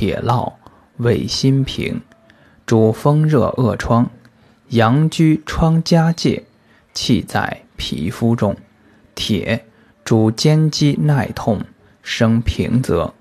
铁烙，味辛平，主风热恶疮，阳居疮痂界，气在皮肤中。铁主肩肌耐痛，生平泽。